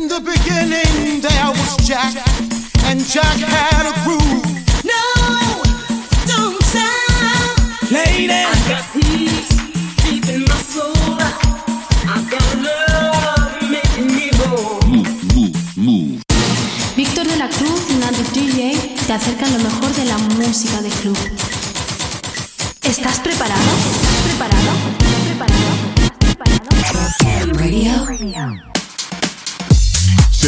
In the beginning there was Jack, and Jack had a groove. No, don't stop. Lady, I got peace deep in my soul. I got love making me whole. Víctor de la Cruz y Nandi DJ te acercan lo mejor de la música de club. ¿Estás preparado? ¿Estás preparado? ¿Estás preparado? ¿Estás preparado? Radio.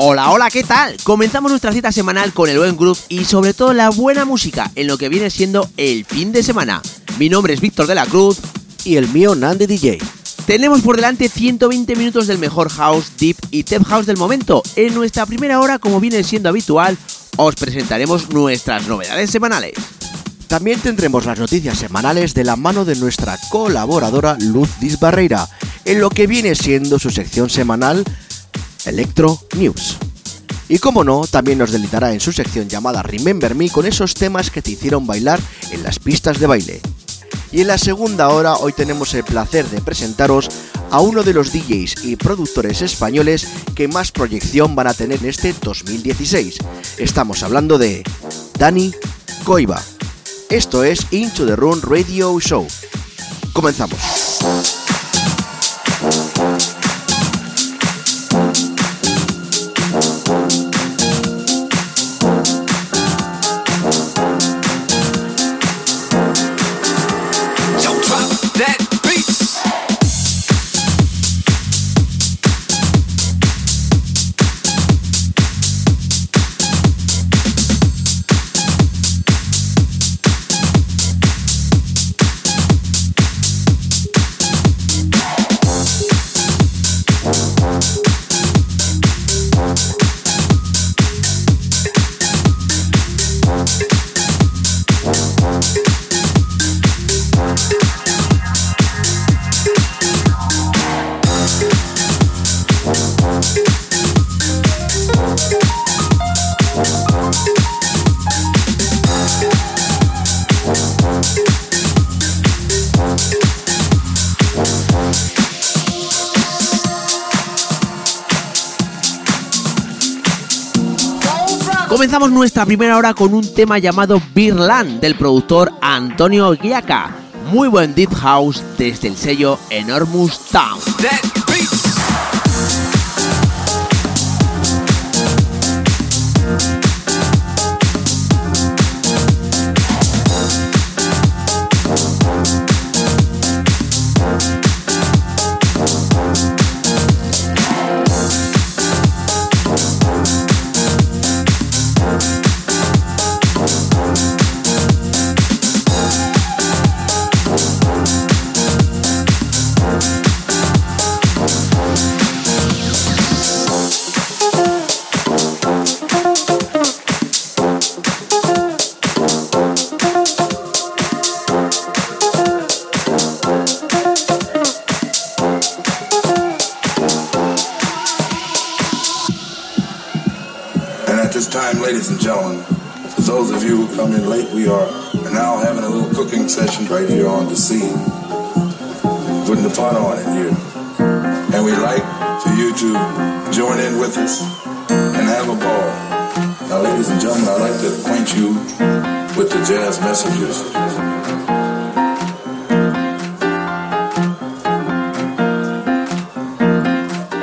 Hola, hola, ¿qué tal? Comenzamos nuestra cita semanal con el buen groove y sobre todo la buena música en lo que viene siendo el fin de semana. Mi nombre es Víctor de la Cruz y el mío Nandi DJ. Tenemos por delante 120 minutos del mejor house, deep y tech house del momento. En nuestra primera hora, como viene siendo habitual, os presentaremos nuestras novedades semanales. También tendremos las noticias semanales de la mano de nuestra colaboradora Luz Dis Barreira, en lo que viene siendo su sección semanal Electro News. Y como no, también nos deleitará en su sección llamada Remember Me con esos temas que te hicieron bailar en las pistas de baile. Y en la segunda hora hoy tenemos el placer de presentaros a uno de los DJs y productores españoles que más proyección van a tener en este 2016. Estamos hablando de Dani Coiba. Esto es Into the Room Radio Show. Comenzamos. Comenzamos nuestra primera hora con un tema llamado Birland del productor Antonio Giaca. Muy buen deep house desde el sello Enormous Town. Gentlemen, for those of you who come in late, we are now having a little cooking session right here on the scene. Putting the pot on in here. And we'd like for you to join in with us and have a ball. Now, ladies and gentlemen, I'd like to acquaint you with the jazz messengers.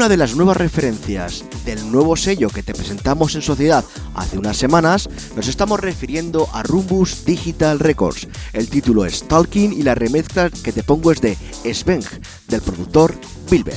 Una de las nuevas referencias del nuevo sello que te presentamos en Sociedad hace unas semanas, nos estamos refiriendo a Rumbus Digital Records. El título es Talking y la remezcla que te pongo es de Sveng, del productor Bilber.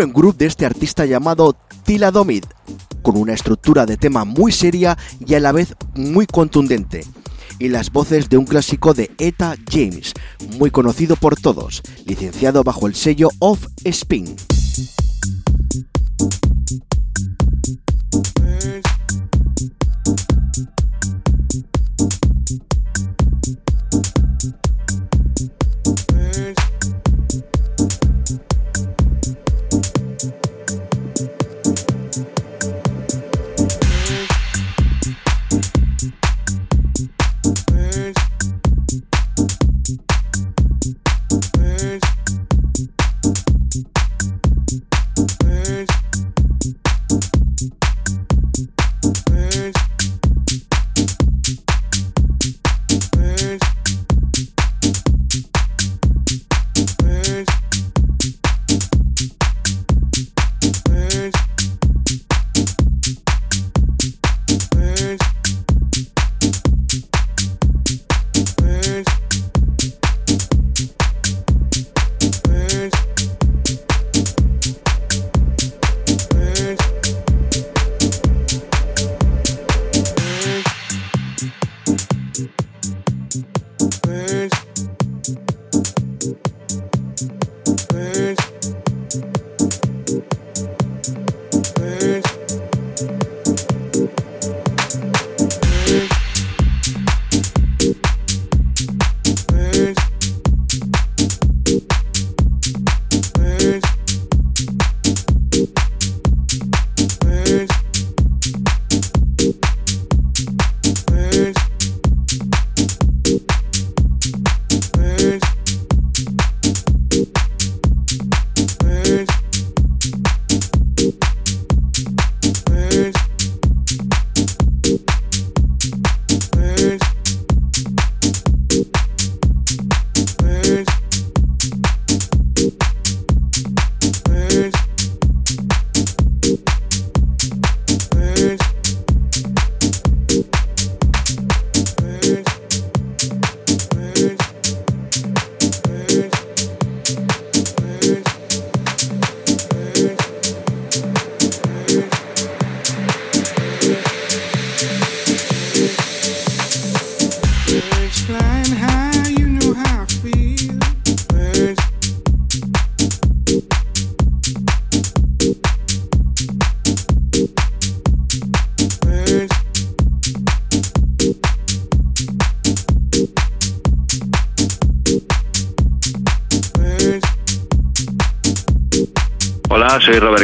Buen grupo de este artista llamado Tila Domid, con una estructura de tema muy seria y a la vez muy contundente. Y las voces de un clásico de Eta James, muy conocido por todos, licenciado bajo el sello Of Spin.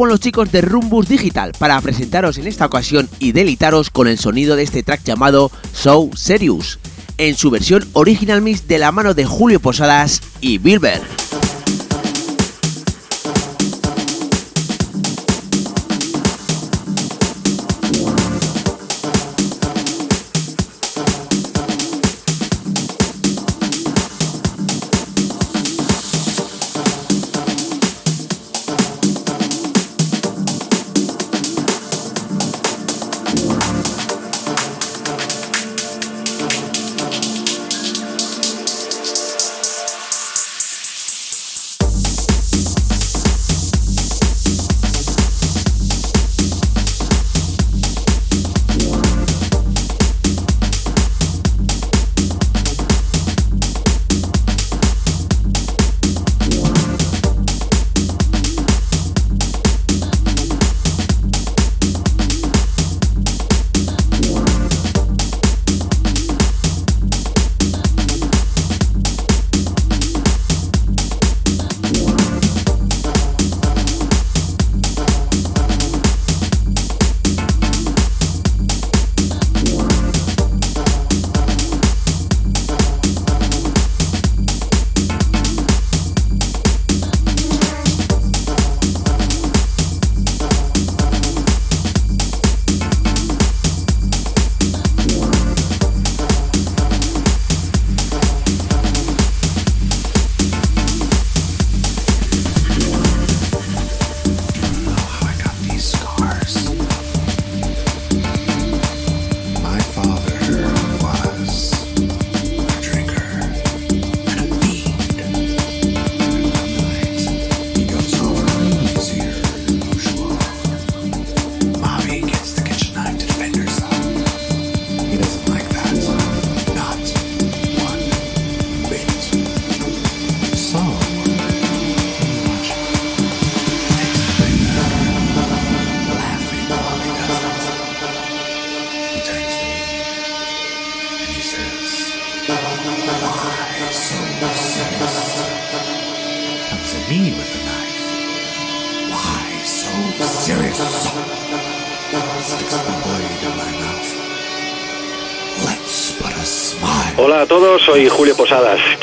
Con los chicos de Rumbus Digital para presentaros en esta ocasión y delitaros con el sonido de este track llamado So Serious, en su versión original mix de la mano de Julio Posadas y Bilber.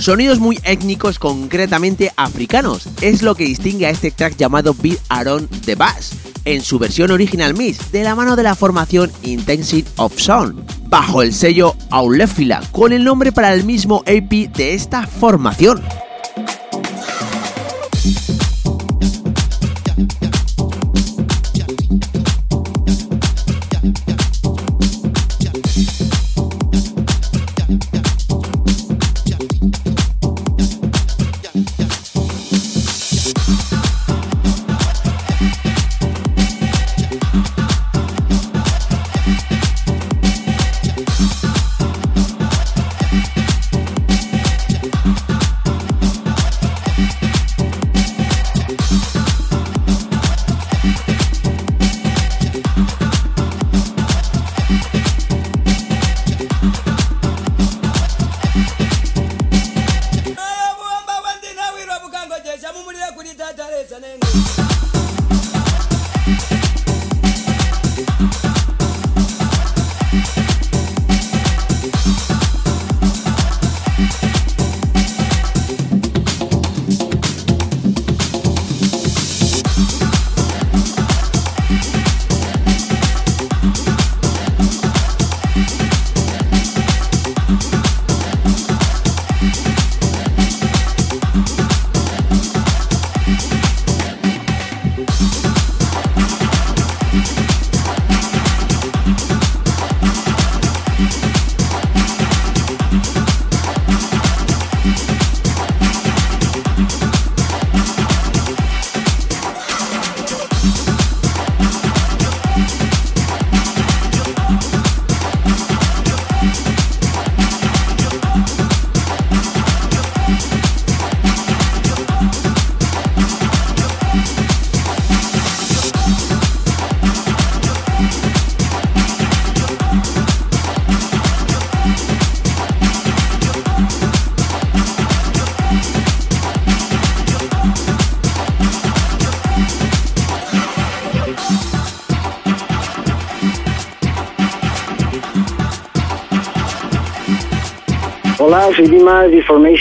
Sonidos muy étnicos, concretamente africanos, es lo que distingue a este track llamado Beat Aaron the Bass, en su versión original Miss, de la mano de la formación Intensive of Sound. bajo el sello Aulefila, con el nombre para el mismo AP de esta formación.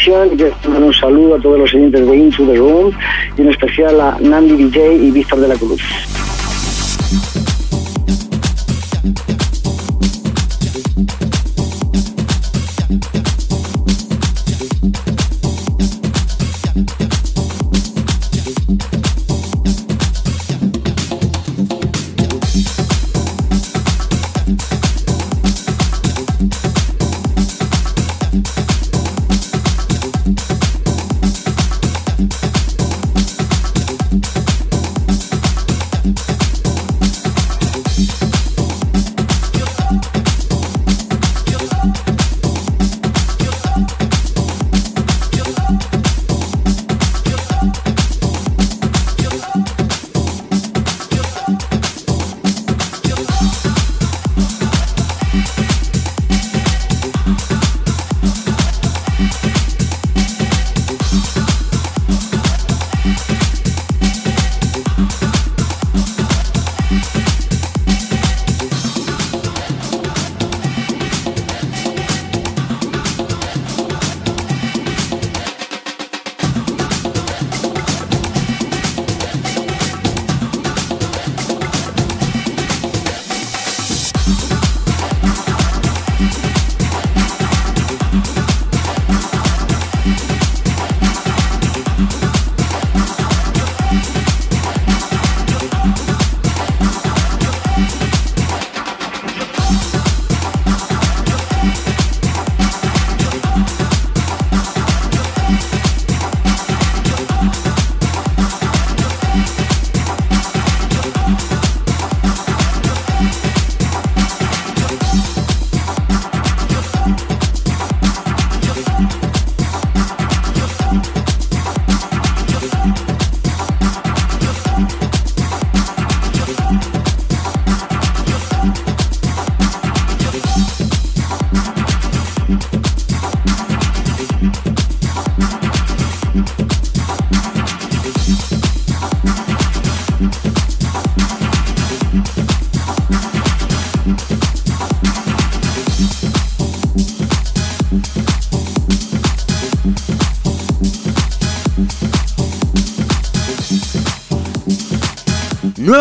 Information. Quiero mandar un saludo a todos los oyentes de Into the Room y en especial a Nandi DJ y Víctor de la Cruz.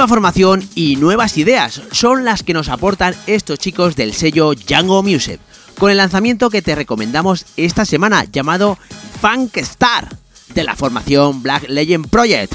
Nueva formación y nuevas ideas son las que nos aportan estos chicos del sello Django Music, con el lanzamiento que te recomendamos esta semana llamado Funk Star de la formación Black Legend Project.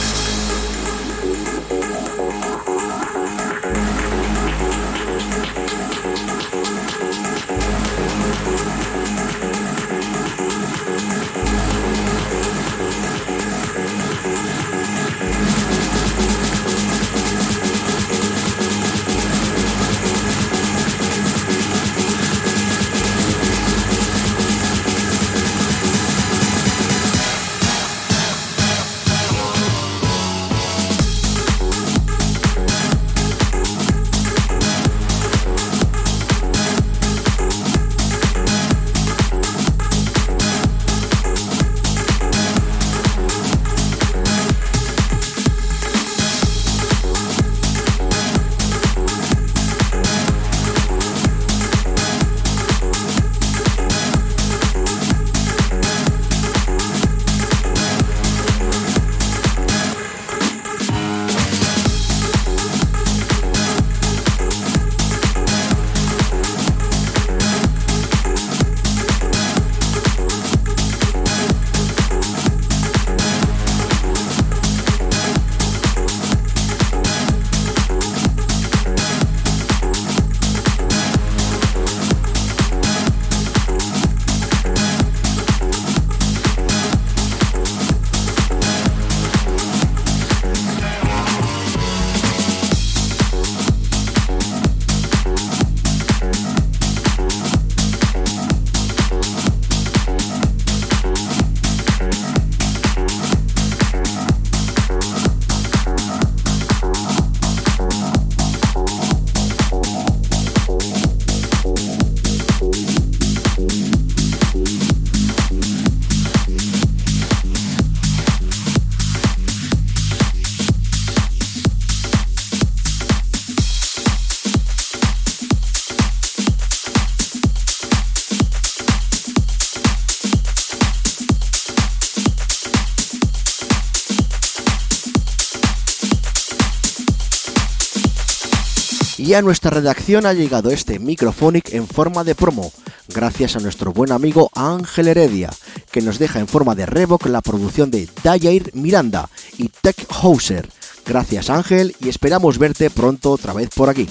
Y a nuestra redacción ha llegado este Microphonic en forma de promo, gracias a nuestro buen amigo Ángel Heredia, que nos deja en forma de Revoc la producción de Dayair Miranda y Tech Hauser. Gracias Ángel y esperamos verte pronto otra vez por aquí.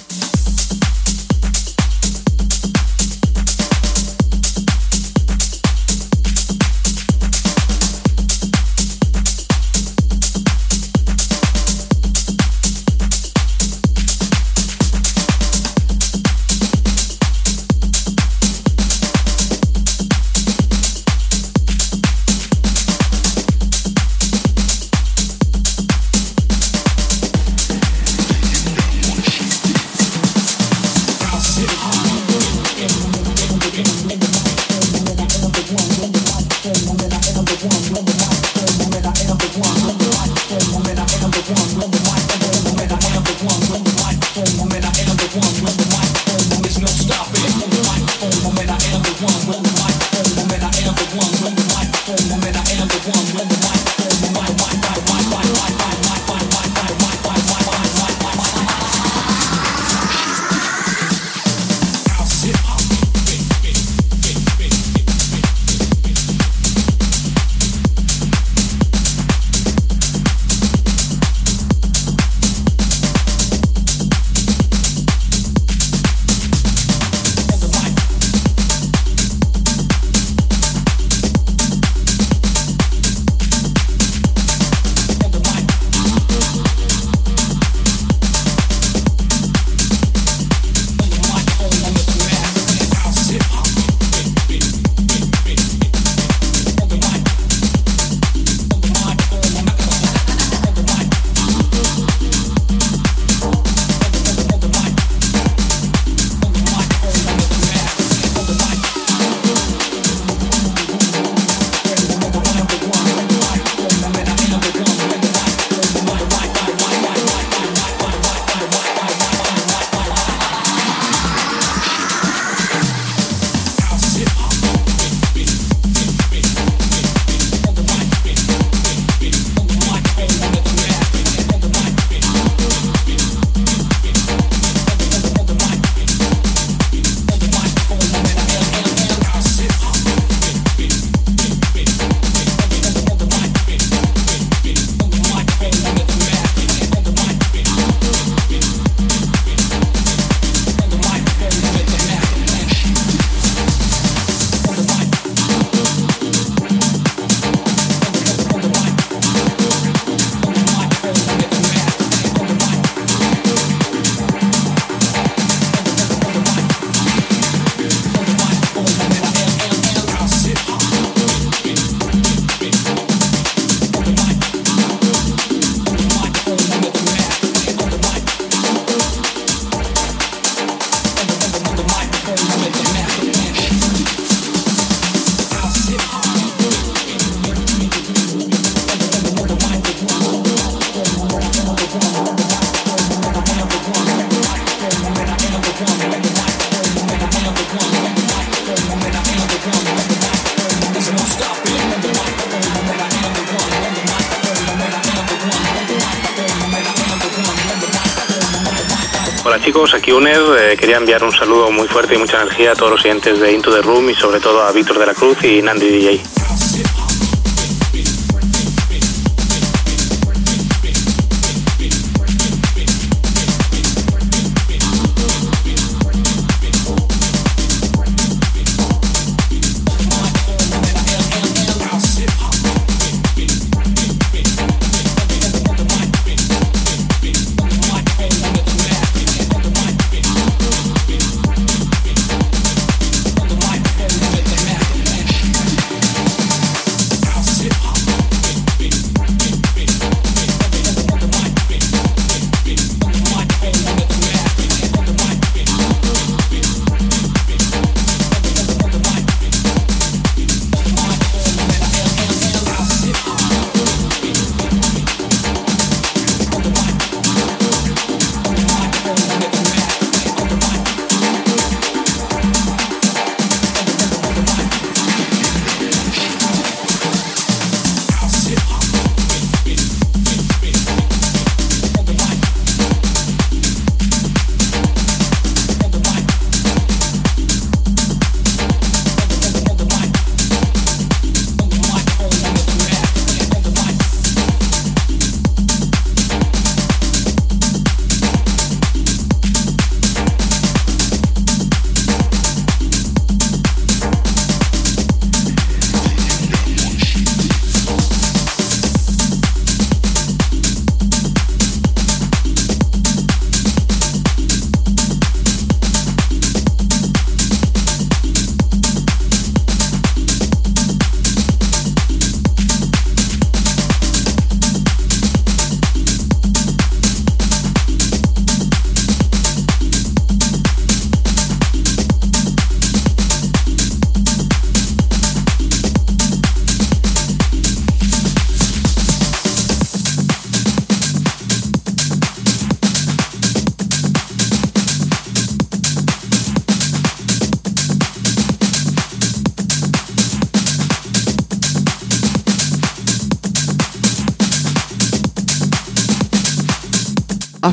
Quería enviar un saludo muy fuerte y mucha energía a todos los siguientes de Into the Room y sobre todo a Víctor de la Cruz y Nandi DJ.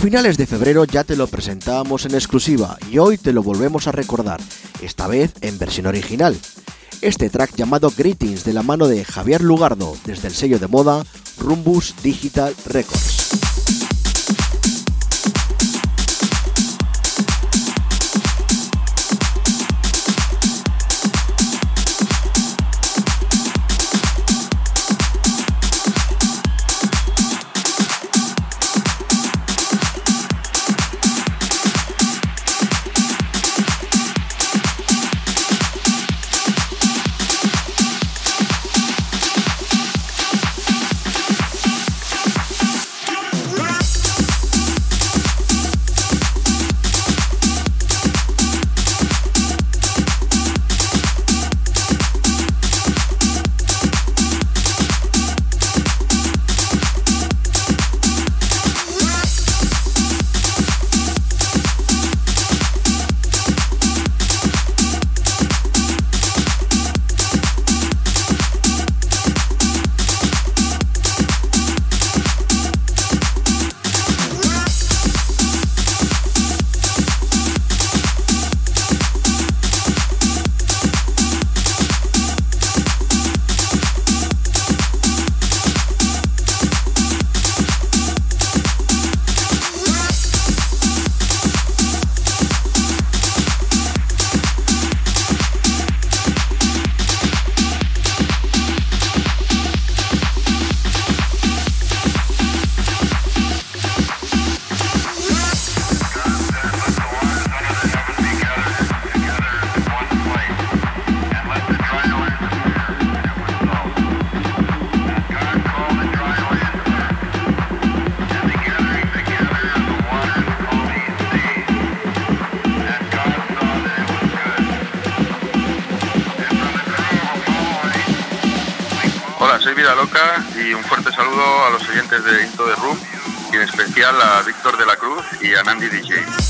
Finales de febrero ya te lo presentábamos en exclusiva y hoy te lo volvemos a recordar, esta vez en versión original. Este track llamado Greetings de la mano de Javier Lugardo desde el sello de moda Rumbus Digital Records. De Into the Room y en especial a Víctor de la Cruz y a Nandi DJ.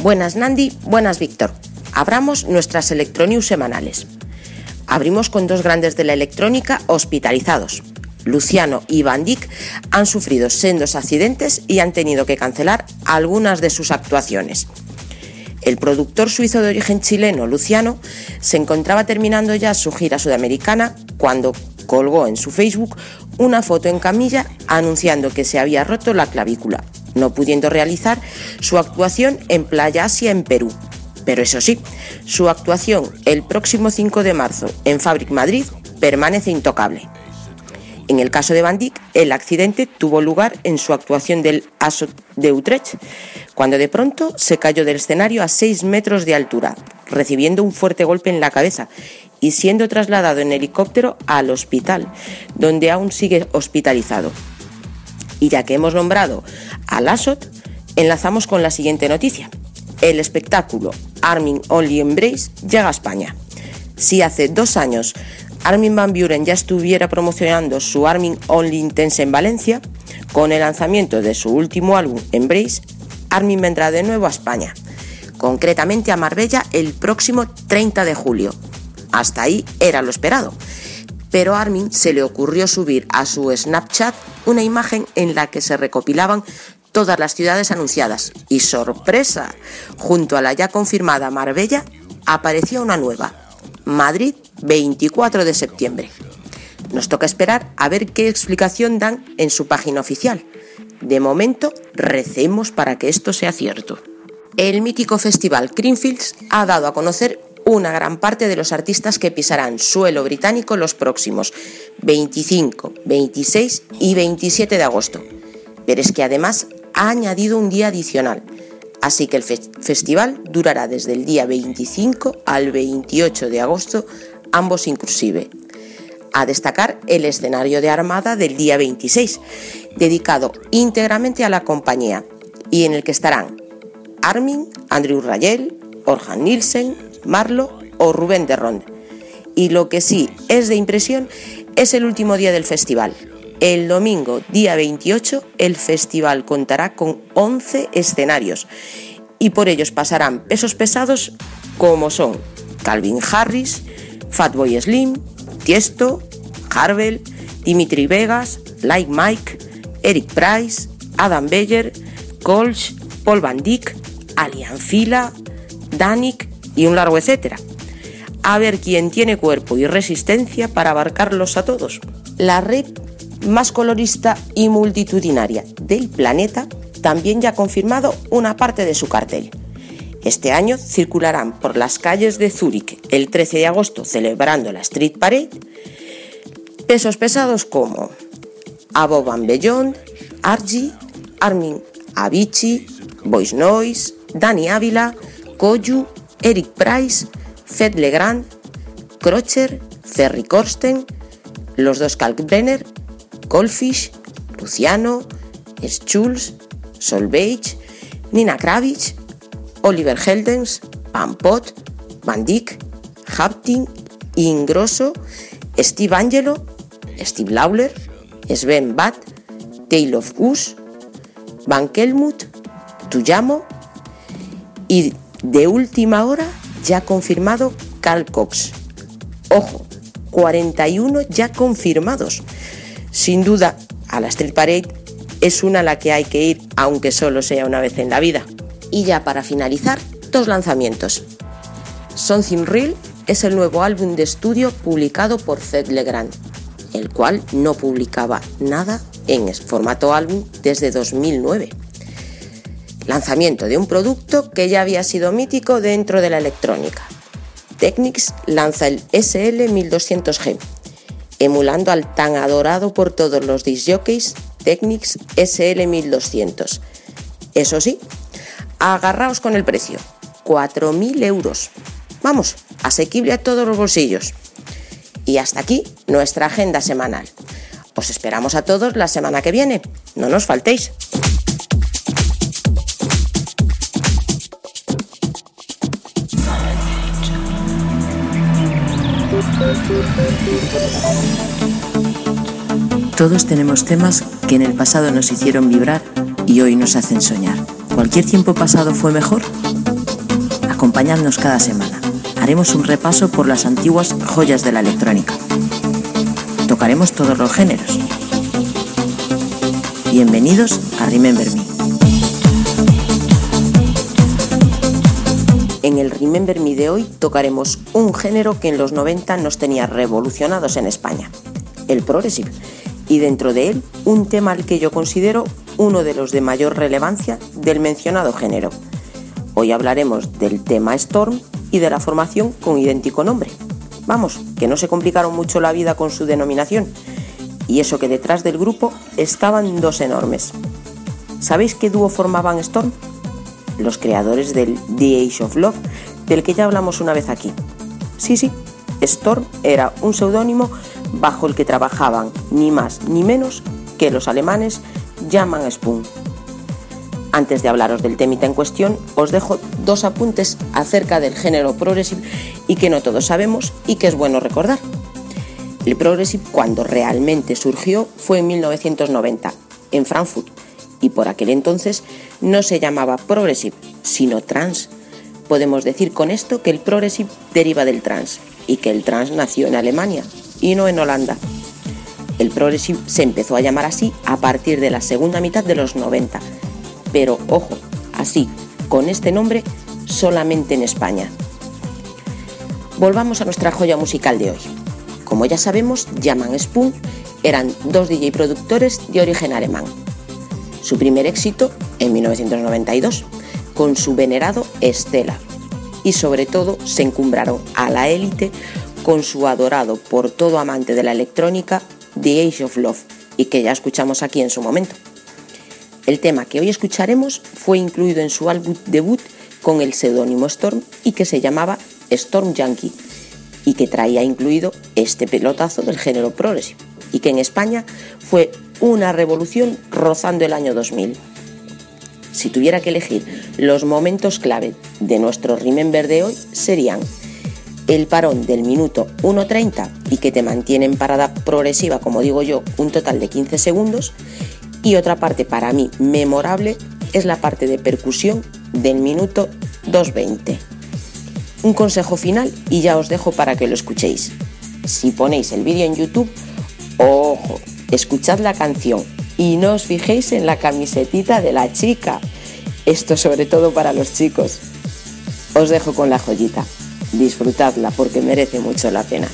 Buenas Nandi, buenas Víctor. Abramos nuestras Electronews semanales. Abrimos con dos grandes de la electrónica hospitalizados. Luciano y Van Dijk han sufrido sendos accidentes y han tenido que cancelar algunas de sus actuaciones. El productor suizo de origen chileno, Luciano, se encontraba terminando ya su gira sudamericana cuando colgó en su Facebook una foto en camilla anunciando que se había roto la clavícula, no pudiendo realizar su actuación en Playa Asia en Perú. Pero eso sí, su actuación el próximo 5 de marzo en Fabric Madrid permanece intocable. En el caso de Van Dijk, el accidente tuvo lugar en su actuación del Aso de Utrecht, cuando de pronto se cayó del escenario a 6 metros de altura, recibiendo un fuerte golpe en la cabeza y siendo trasladado en helicóptero al hospital, donde aún sigue hospitalizado. Y ya que hemos nombrado a Lassot, enlazamos con la siguiente noticia. El espectáculo Armin Only Embrace llega a España. Si hace dos años Armin Van Buren ya estuviera promocionando su Armin Only Intense en Valencia, con el lanzamiento de su último álbum Embrace, Armin vendrá de nuevo a España, concretamente a Marbella el próximo 30 de julio. Hasta ahí era lo esperado. Pero a Armin se le ocurrió subir a su Snapchat una imagen en la que se recopilaban todas las ciudades anunciadas. Y sorpresa, junto a la ya confirmada Marbella aparecía una nueva, Madrid 24 de septiembre. Nos toca esperar a ver qué explicación dan en su página oficial. De momento, recemos para que esto sea cierto. El mítico festival Greenfields ha dado a conocer una gran parte de los artistas que pisarán suelo británico los próximos 25, 26 y 27 de agosto. Pero es que además ha añadido un día adicional, así que el festival durará desde el día 25 al 28 de agosto, ambos inclusive. A destacar el escenario de Armada del día 26, dedicado íntegramente a la compañía, y en el que estarán Armin, Andrew Rayel, Orhan Nielsen, Marlo o Rubén de. Y lo que sí es de impresión es el último día del festival, el domingo, día 28, el festival contará con 11 escenarios y por ellos pasarán pesos pesados como son Calvin Harris, Fatboy Slim, Tiesto, Harvel, Dimitri Vegas, Like Mike, Eric Price, Adam Beyer, Colch, Paul Van Dyck, Alian Fila, Danik y un largo etcétera. A ver quién tiene cuerpo y resistencia para abarcarlos a todos. La red más colorista y multitudinaria del planeta, también ya ha confirmado una parte de su cartel. Este año circularán por las calles de Zúrich el 13 de agosto celebrando la Street Parade pesos pesados como Above and Beyond, Argy, Armin Avicii, Voice Noise, Dani Ávila, Koyu, Eric Price, Fed Legrand, Crocher, Ferry Korsten, los dos Kalkbrenner Goldfish, Luciano, Schulz, Solveig, Nina Kravitz, Oliver Heldens, Pampot, Van Dyck, Hapting, Ingrosso, Steve Angelo, Steve Lawler, Sven Bat, of Goose, Van Kelmut, Tuyamo y de última hora ya confirmado Carl Cox. Ojo, 41 ya confirmados. Sin duda, a la Street Parade es una a la que hay que ir, aunque solo sea una vez en la vida. Y ya para finalizar, dos lanzamientos. Something Real es el nuevo álbum de estudio publicado por Fed Legrand, el cual no publicaba nada en formato álbum desde 2009. Lanzamiento de un producto que ya había sido mítico dentro de la electrónica. Technics lanza el SL1200G, emulando al tan adorado por todos los disjockeys Technics SL1200. Eso sí, agarraos con el precio, 4.000 euros. Vamos, asequible a todos los bolsillos. Y hasta aquí nuestra agenda semanal. Os esperamos a todos la semana que viene. No nos faltéis. Todos tenemos temas que en el pasado nos hicieron vibrar y hoy nos hacen soñar. ¿Cualquier tiempo pasado fue mejor? Acompañadnos cada semana. Haremos un repaso por las antiguas joyas de la electrónica. Tocaremos todos los géneros. Bienvenidos a Remember Me. Remember Me de hoy tocaremos un género que en los 90 nos tenía revolucionados en España, el progressive, y dentro de él un tema al que yo considero uno de los de mayor relevancia del mencionado género. Hoy hablaremos del tema Storm y de la formación con idéntico nombre. Vamos, que no se complicaron mucho la vida con su denominación, y eso que detrás del grupo estaban dos enormes. ¿Sabéis qué dúo formaban Storm? Los creadores del The Age of Love, del que ya hablamos una vez aquí. Sí, sí, Storm era un seudónimo bajo el que trabajaban ni más ni menos que los alemanes Jaman Spoon. Antes de hablaros del temita en cuestión, os dejo dos apuntes acerca del género progressive y que no todos sabemos y que es bueno recordar. El progressive cuando realmente surgió fue en 1990, en Frankfurt, y por aquel entonces no se llamaba progressive, sino trans. Podemos decir con esto que el progressive deriva del trans y que el trans nació en Alemania y no en Holanda. El progressive se empezó a llamar así a partir de la segunda mitad de los 90, pero ojo, así, con este nombre solamente en España. Volvamos a nuestra joya musical de hoy. Como ya sabemos, Jaman Spoon eran dos DJ productores de origen alemán. Su primer éxito en 1992 con su venerado Estela y sobre todo se encumbraron a la élite con su adorado por todo amante de la electrónica The Age of Love y que ya escuchamos aquí en su momento. El tema que hoy escucharemos fue incluido en su álbum debut con el seudónimo Storm y que se llamaba Storm Yankee y que traía incluido este pelotazo del género progressive y que en España fue una revolución rozando el año 2000. Si tuviera que elegir los momentos clave de nuestro Remember de hoy serían el parón del minuto 1.30 y que te mantiene en parada progresiva, como digo yo, un total de 15 segundos. Y otra parte para mí memorable es la parte de percusión del minuto 2.20. Un consejo final y ya os dejo para que lo escuchéis. Si ponéis el vídeo en YouTube, ojo, escuchad la canción y no os fijéis en la camisetita de la chica. Esto sobre todo para los chicos. Os dejo con la joyita. Disfrutadla porque merece mucho la pena.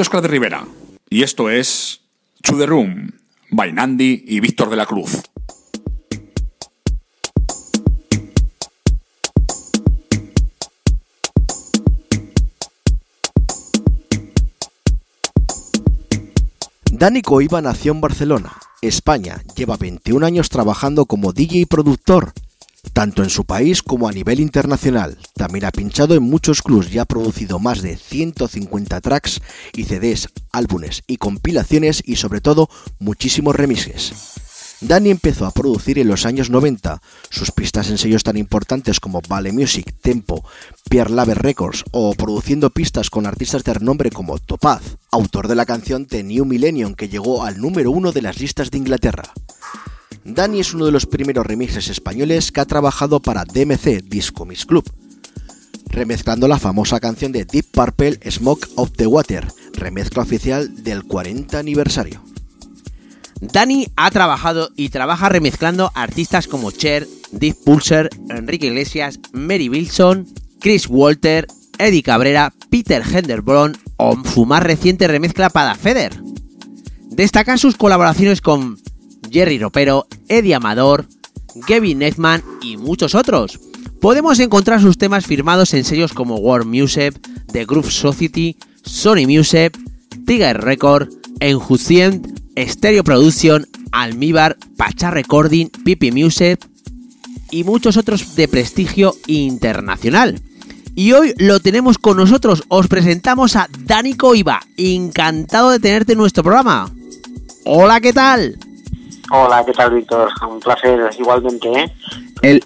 Soy Oscar de Rivera y esto es To The Room, by y Víctor de la Cruz. Dani Coiba nació en Barcelona, España. Lleva 21 años trabajando como DJ y productor, tanto en su país como a nivel internacional. También ha pinchado en muchos clubs y ha producido más de 150 tracks y CDs, álbumes y compilaciones y sobre todo muchísimos remixes. Dani empezó a producir en los años 90. Sus pistas en sellos tan importantes como Vale Music, Tempo, Pierre Lave Records o produciendo pistas con artistas de renombre como Topaz, autor de la canción The New Millennium que llegó al número uno de las listas de Inglaterra. Dani es uno de los primeros remixes españoles que ha trabajado para DMC Disco Mix Club, remezclando la famosa canción de Deep Purple Smoke of the Water, remezcla oficial del 40 aniversario. Dani ha trabajado y trabaja remezclando artistas como Cher, Deep Pulser, Enrique Iglesias, Mary Wilson, Chris Walter, Eddie Cabrera, Peter Henderbron o su más reciente remezcla para Feder. Destacan sus colaboraciones con Jerry Ropero, Eddie Amador, Kevin Neckman y muchos otros. Podemos encontrar sus temas firmados en sellos como World Music, The Groove Society, Sony Music, Tiger Record, Enjucient, Stereo Production, Almíbar, Pacha Recording, Pipi Music y muchos otros de prestigio internacional. Y hoy lo tenemos con nosotros, os presentamos a Dani Coiba, encantado de tenerte en nuestro programa. Hola, ¿qué tal? Hola, ¿qué tal, Víctor? Un placer igualmente, ¿eh? El,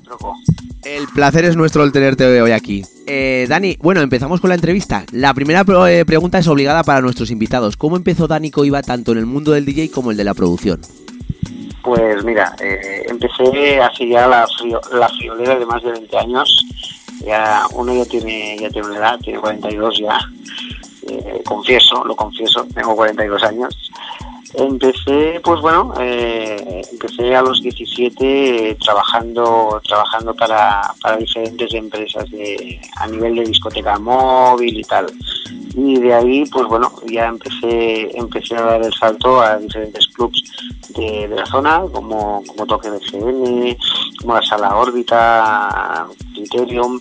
el placer es nuestro el tenerte hoy aquí. Eh, Dani, bueno, empezamos con la entrevista. La primera eh, pregunta es obligada para nuestros invitados. ¿Cómo empezó Dani Coiba tanto en el mundo del DJ como el de la producción? Pues mira, eh, empecé así ya la, la friolera de más de 20 años. Ya uno ya tiene ya tiene una edad, tiene 42 ya. Eh, confieso, lo confieso, tengo 42 años. Empecé, pues bueno, eh, empecé a los 17 eh, trabajando trabajando para, para diferentes empresas de, a nivel de discoteca móvil y tal. Y de ahí, pues bueno, ya empecé empecé a dar el salto a diferentes clubs de, la zona, como, como Toque de CN, como la Sala Órbita, Criterium,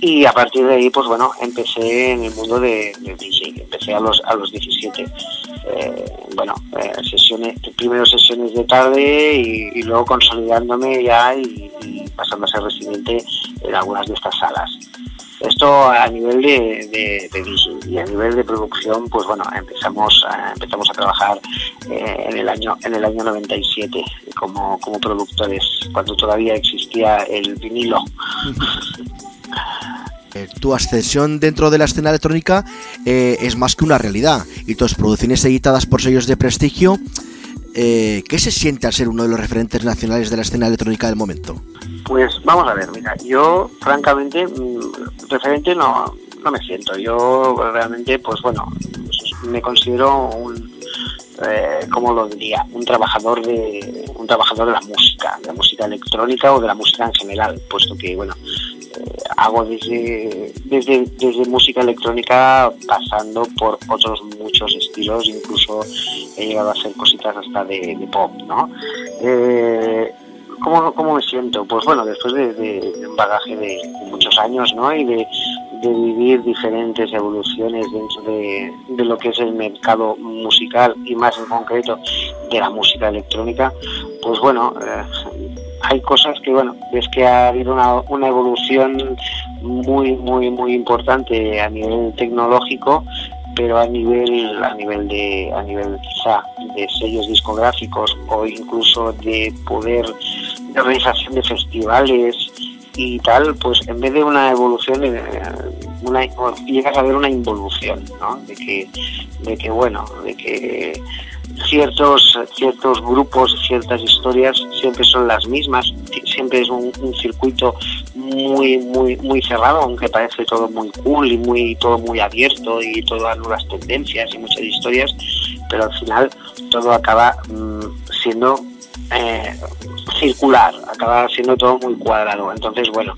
y a partir de ahí, pues bueno, empecé en el mundo de, de DJ, empecé a los, a los 17. Eh, bueno, eh, sesiones, primero sesiones de tarde y, luego consolidándome ya y, pasando a ser residente en algunas de estas salas. Esto a nivel de, de, de DJ y a nivel de producción, pues bueno, empezamos a, empezamos a trabajar eh, en el año en el año 97 como, como productores, cuando todavía existía el vinilo. Eh, tu ascensión dentro de la escena electrónica eh, es más que una realidad y tus producciones editadas por sellos de prestigio, eh, ¿qué se siente al ser uno de los referentes nacionales de la escena electrónica del momento? Pues vamos a ver, mira, yo francamente mmm, referente no, no me siento, yo realmente pues bueno, me considero un, eh, ¿cómo lo diría? Un trabajador de un trabajador de la música, de la música electrónica o de la música en general, puesto que bueno, hago desde, desde desde música electrónica pasando por otros muchos estilos, incluso he llegado a hacer cositas hasta de, pop, ¿no? Eh, ¿cómo, ¿Cómo me siento? Pues bueno, después de, un bagaje de, muchos años, ¿no? Y de, de vivir diferentes evoluciones dentro de, de, lo que es el mercado musical y más en concreto de la música electrónica, pues bueno, eh, hay cosas que, bueno, es que ha habido una, evolución muy, muy, muy importante a nivel tecnológico, pero a nivel a nivel de a nivel quizá de sellos discográficos o incluso de poder de organización de festivales y tal, pues en vez de una evolución, una, llegas a ver una involución, ¿no? De que, de que bueno, de que ciertos ciertos grupos, ciertas historias siempre son las mismas, siempre es un, circuito muy muy muy cerrado, aunque parece todo muy cool y muy todo muy abierto y todas nuevas tendencias y muchas historias, pero al final todo acaba mmm, siendo eh, circular, acaba siendo todo muy cuadrado. Entonces, bueno,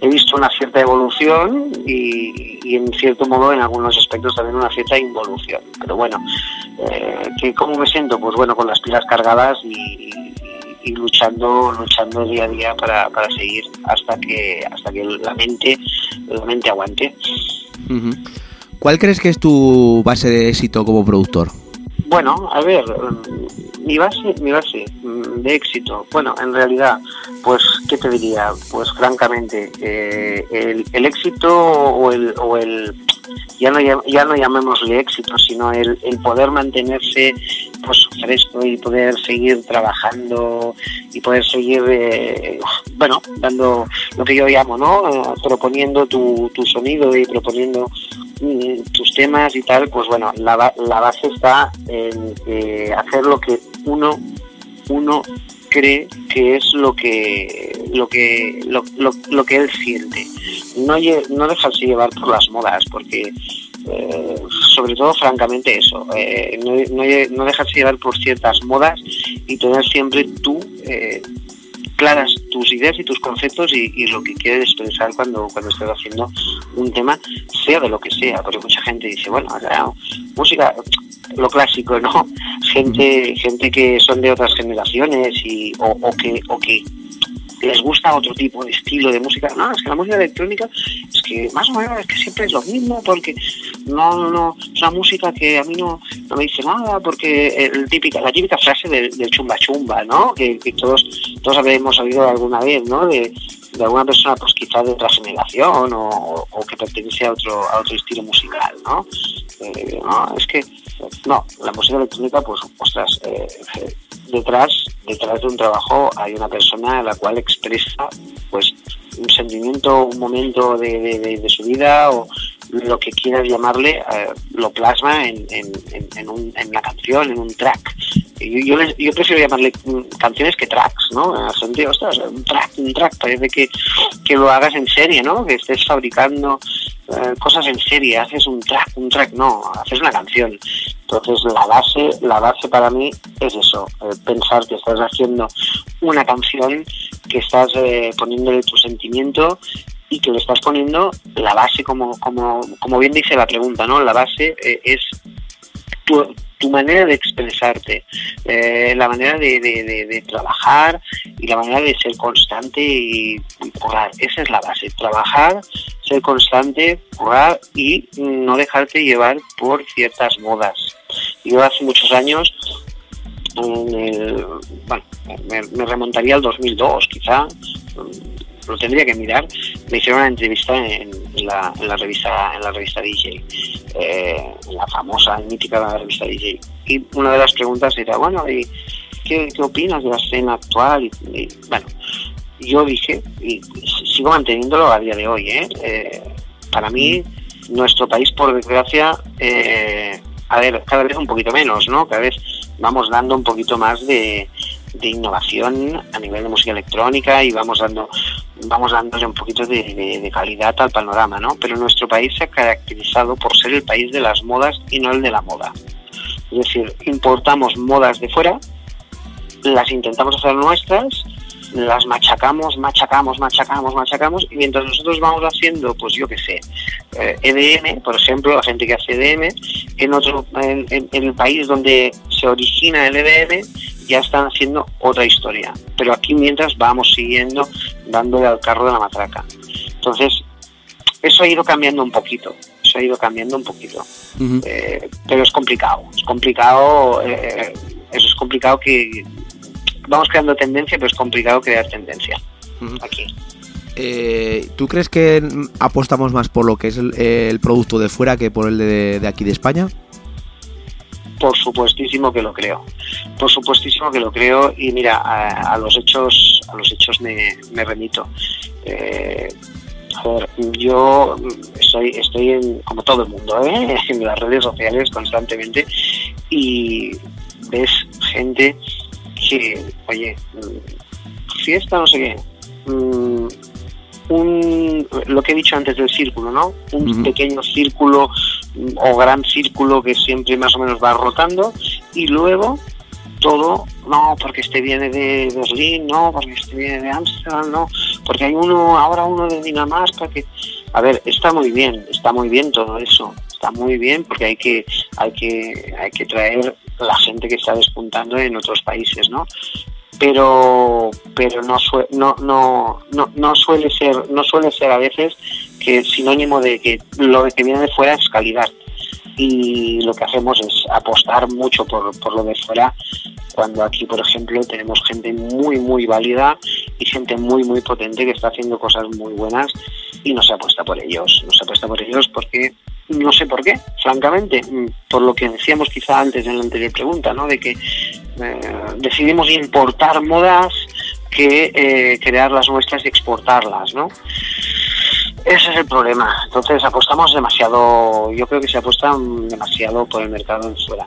he visto una cierta evolución y, en cierto modo en algunos aspectos también una cierta involución. Pero bueno, eh, ¿cómo me siento? Pues bueno, con las pilas cargadas y, y luchando luchando día a día para, para seguir hasta que hasta que la mente la mente aguante. ¿Cuál crees que es tu base de éxito como productor? Bueno, a ver, mi base, mi base de éxito, bueno, en realidad, pues, ¿qué te diría? Pues, francamente, eh, el, el éxito o el, o el ya no ya no llamémosle éxito, sino el, el poder mantenerse pues fresco y poder seguir trabajando y poder seguir, eh, bueno, dando lo que yo llamo, ¿no? Eh, proponiendo tu, tu sonido y proponiendo tus temas y tal, pues bueno, la, la base está en eh, hacer lo que uno uno cree que es lo que lo que lo, lo, lo que él siente. No no dejarse llevar por las modas porque eh, sobre todo francamente eso eh, no, no, no dejarse llevar por ciertas modas y tener siempre tú eh, claras tus ideas y tus conceptos y, lo que quieres expresar cuando, cuando estés haciendo un tema, sea de lo que sea, porque mucha gente dice, bueno, música, lo clásico, ¿no? Gente, gente que son de otras generaciones y, o, o que, o que les gusta otro tipo de estilo de música. No, es que la música electrónica es que más o menos es que siempre es lo mismo, porque no, no, es una música que a mí no, no me dice nada, porque el típica, la típica frase del, del chumba chumba, ¿no? Que, todos, todos habremos oído alguna vez, ¿no? De, de alguna persona, pues quizás de otra generación o, o que pertenece a otro, a otro estilo musical, ¿no? Eh, no, es que, no, la música electrónica, pues, ostras, eh, eh, detrás, detrás de un trabajo hay una persona a la cual expresa, pues, un sentimiento, un momento de, de- de- de su vida o lo que quieras llamarle, eh, lo plasma en, en, en, un- en una canción, en un track. Yo, yo, yo prefiero llamarle mm, canciones que tracks, ¿no? En el sentido, ostras, un track, un track, parece que, que lo hagas en serie, ¿no? Que estés fabricando eh, cosas en serie, haces un track, un track, no, haces una canción. Entonces la base, la base para mí es eso, eh, pensar que estás haciendo una canción, que estás eh, poniéndole tu sentimiento y que le estás poniendo la base, como, como, como bien dice la pregunta, ¿no? La base eh, es tu, tu manera de expresarte, eh, la manera de, de- de- trabajar y la manera de ser constante y, y currar. Esa es la base, trabajar, ser constante, currar y no dejarte llevar por ciertas modas. Yo hace muchos años, en el- bueno, me, me remontaría al 2002 quizá, lo tendría que mirar, me hicieron una entrevista en, la, la revista en la revista DJ, eh, la famosa mítica revista DJ. Y una de las preguntas era, bueno, ¿y qué, opinas de la escena actual? Bueno, yo dije, y sigo manteniéndolo a día de hoy, ¿eh? Eh, para mí, nuestro país, por desgracia, eh, a ver, cada vez un poquito menos, ¿no? Cada vez vamos dando un poquito más de, de innovación a nivel de música electrónica y vamos dando vamos dándole un poquito de, calidad al panorama, ¿no? Pero nuestro país se ha caracterizado por ser el país de las modas y no el de la moda. Es decir, importamos modas de fuera, las intentamos hacer nuestras, las machacamos, machacamos, machacamos, machacamos, y mientras nosotros vamos haciendo, pues yo qué sé, eh, EDM, por ejemplo, la gente que hace EDM, en otro, en el país donde se origina el EDM, ya están haciendo otra historia. Pero aquí mientras vamos siguiendo dándole al carro de la matraca. Entonces, eso ha ido cambiando un poquito, eso ha ido cambiando un poquito. Eh, pero es complicado, es complicado, eh, eso es complicado que vamos creando tendencia, pero es complicado crear tendencia aquí. Eh, ¿Tú crees que apostamos más por lo que es el, el producto de fuera que por el de, de aquí de España? Por supuestísimo que lo creo, por supuestísimo que lo creo y mira a, los hechos, a los hechos me, me remito. Eh, a ver, yo estoy, estoy en, como todo el mundo, ¿eh? en las redes sociales constantemente y ves gente que, oye, mm, fiesta, no sé qué, mm, un, lo que he dicho antes del círculo, ¿no? Un pequeño círculo mm, o gran círculo que siempre más o menos va rotando y luego todo, no, porque este viene de Berlín, no, porque este viene de Ámsterdam, no, porque hay uno, ahora uno de Dinamarca que, a ver, está muy bien, está muy bien todo eso, está muy bien porque hay que, hay que, hay que traer la gente que está despuntando en otros países, ¿no? Pero, pero no, sue- no, no, no, no suele ser, no suele ser a veces que sinónimo de que lo que viene de fuera es calidad. Y lo que hacemos es apostar mucho por, por lo de fuera cuando aquí por ejemplo tenemos gente muy muy válida y gente muy muy potente que está haciendo cosas muy buenas y no se apuesta por ellos no se apuesta por ellos porque no sé por qué francamente mm, por lo que decíamos quizá antes en la anterior pregunta no de que eh, decidimos importar modas que eh, crear las nuestras y exportarlas no ese es el problema. Entonces apostamos demasiado, yo creo que se apuesta demasiado por el mercado en fuera.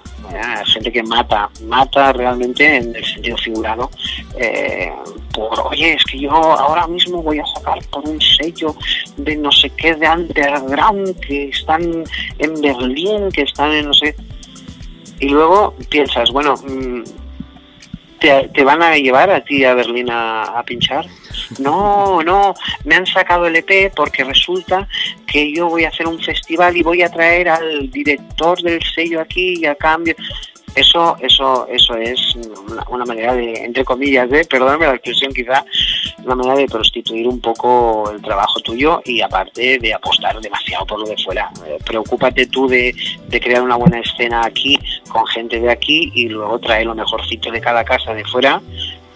gente que mata, mata realmente en el sentido figurado. eh, por, oye, es que yo ahora mismo voy a sacar por un sello de no sé qué, de underground, que están en Berlín, que están en no sé... Y luego piensas, bueno, mm, ¿te, te van a llevar a ti a Berlín a pinchar? No, no, me han sacado el EP porque resulta que yo voy a hacer un festival y voy a traer al director del sello aquí y a cambio. Eso, eso, eso es una, una manera de, entre comillas, de, perdóname la expresión quizá, una manera de prostituir un poco el trabajo tuyo y aparte de apostar demasiado por lo de fuera. Eh, preocúpate tú de, de crear una buena escena aquí con gente de aquí y luego trae lo mejorcito de cada casa de fuera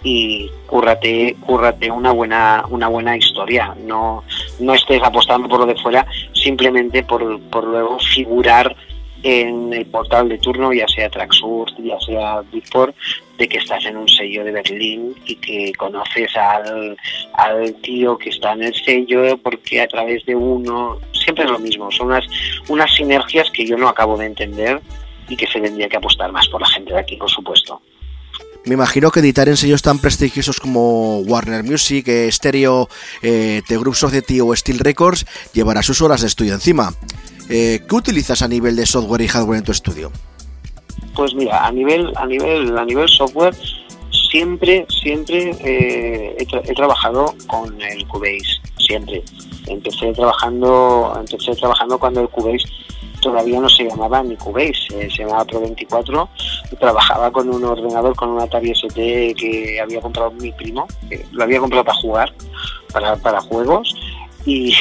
y cúrrate, cúrrate una buena, una buena historia. No, no estés apostando por lo de fuera simplemente por, por luego figurar en el portal de turno, ya sea Traxurt, ya sea Bigport, de que estás en un sello de Berlín y que conoces al, al tío que está en el sello porque a través de uno, siempre es lo mismo, son unas, unas sinergias que yo no acabo de entender y que se tendría que apostar más por la gente de aquí, por supuesto. Me imagino que editar en sellos tan prestigiosos como Warner Music, eh, Stereo, eh, The Group Society o Steel Records llevará sus horas de estudio encima. Eh, ¿Qué utilizas a nivel de software y hardware en tu estudio? Pues mira, a nivel, a nivel, a nivel software, siempre, siempre he, tra- he trabajado con el Cubase, siempre. Empecé trabajando, empecé trabajando cuando el Cubase todavía no se llamaba ni Cubase, eh, se llamaba Pro 24 y trabajaba con un ordenador, con un Atari ST que había comprado mi primo, lo había comprado para jugar, para, para juegos y,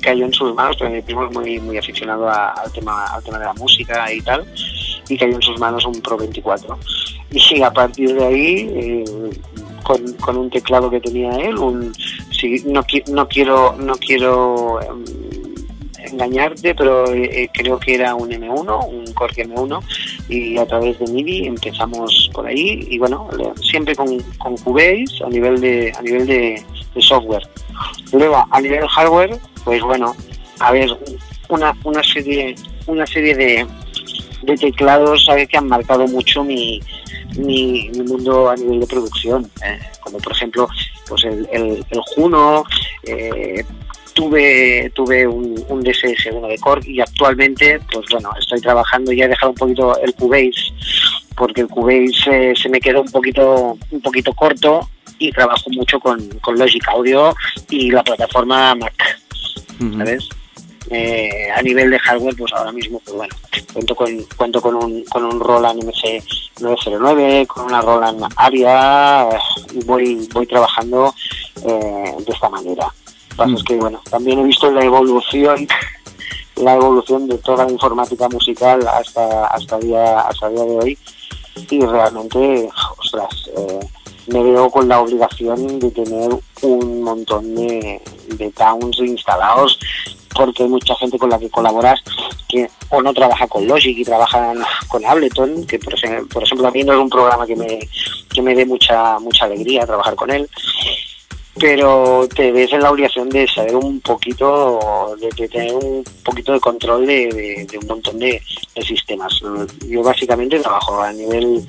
cayó en sus manos, pero mi primo es muy, muy aficionado a- al, tema, al tema de la música y tal, y cayó en sus manos un Pro 24. Y a partir de ahí, eh, con, con un teclado que tenía él, un, sí, no, no quiero, no quiero em, engañarte, pero eh, creo que era un M1, un Cork M1, y a través de MIDI empezamos por ahí, y bueno, siempre con, con Cubase a nivel de, a nivel de, de software. Luego, a nivel hardware, pues bueno, a ver, una, una serie, una serie de, de teclados ¿sabes? que han marcado mucho mi, mi, mi mundo a nivel de producción, eh, como por ejemplo pues el, el, el Juno, eh, tuve tuve un, un DSS1 de Korg y actualmente pues bueno estoy trabajando ya he dejado un poquito el Cubase porque el Cubase eh, se me quedó un poquito un poquito corto y trabajo mucho con, con Logic Audio y la plataforma Mac ¿sabes? Eh, a nivel de hardware, pues ahora mismo, pues bueno, cuento con, cuento con un, con un Roland MC 909, con una Roland Aria, y voy, voy trabajando eh, de esta manera. Pasa es que, bueno, también he visto la evolución, la evolución de toda la informática musical hasta, hasta, día, hasta día de hoy, y realmente, ostras, eh, me veo con la obligación de tener un montón de, de towns instalados porque hay mucha gente con la que colaboras que o no trabaja con Logic y trabajan con Ableton, que por ejemplo, por ejemplo a mí no es un programa que me, que me dé mucha, mucha alegría trabajar con él, pero te ves en la obligación de saber un poquito, de, tener un poquito de control de, un montón de, sistemas. Yo básicamente trabajo a nivel